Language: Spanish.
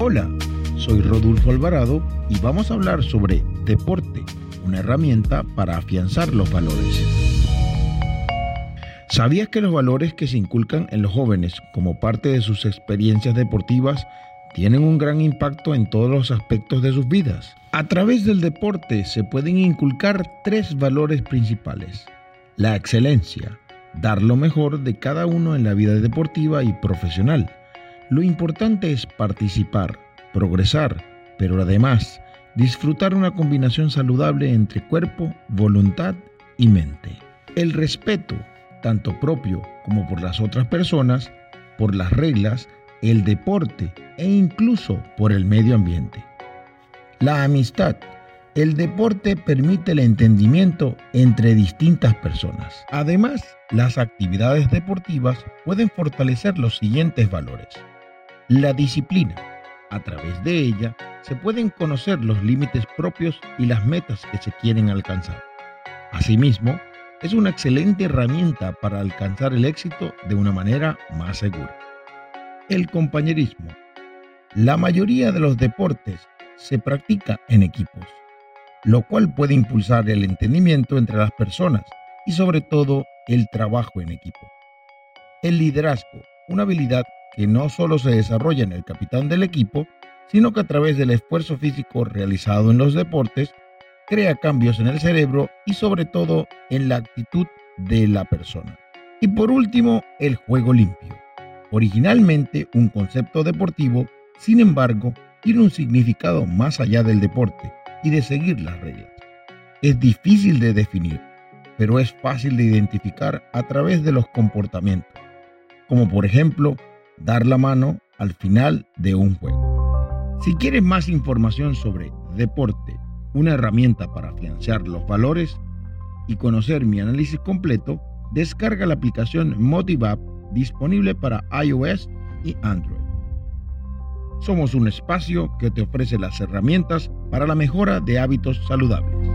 Hola, soy Rodolfo Alvarado y vamos a hablar sobre deporte, una herramienta para afianzar los valores. ¿Sabías que los valores que se inculcan en los jóvenes como parte de sus experiencias deportivas tienen un gran impacto en todos los aspectos de sus vidas? A través del deporte se pueden inculcar tres valores principales. La excelencia, dar lo mejor de cada uno en la vida deportiva y profesional. Lo importante es participar, progresar, pero además disfrutar una combinación saludable entre cuerpo, voluntad y mente. El respeto, tanto propio como por las otras personas, por las reglas, el deporte e incluso por el medio ambiente. La amistad. El deporte permite el entendimiento entre distintas personas. Además, las actividades deportivas pueden fortalecer los siguientes valores. La disciplina. A través de ella se pueden conocer los límites propios y las metas que se quieren alcanzar. Asimismo, es una excelente herramienta para alcanzar el éxito de una manera más segura. El compañerismo. La mayoría de los deportes se practica en equipos, lo cual puede impulsar el entendimiento entre las personas y sobre todo el trabajo en equipo. El liderazgo, una habilidad que no solo se desarrolla en el capitán del equipo, sino que a través del esfuerzo físico realizado en los deportes crea cambios en el cerebro y sobre todo en la actitud de la persona. Y por último, el juego limpio. Originalmente un concepto deportivo, sin embargo, tiene un significado más allá del deporte y de seguir las reglas. Es difícil de definir, pero es fácil de identificar a través de los comportamientos, como por ejemplo dar la mano al final de un juego. Si quieres más información sobre deporte, una herramienta para afianzar los valores y conocer mi análisis completo, descarga la aplicación MotiveApp disponible para iOS y Android. Somos un espacio que te ofrece las herramientas para la mejora de hábitos saludables.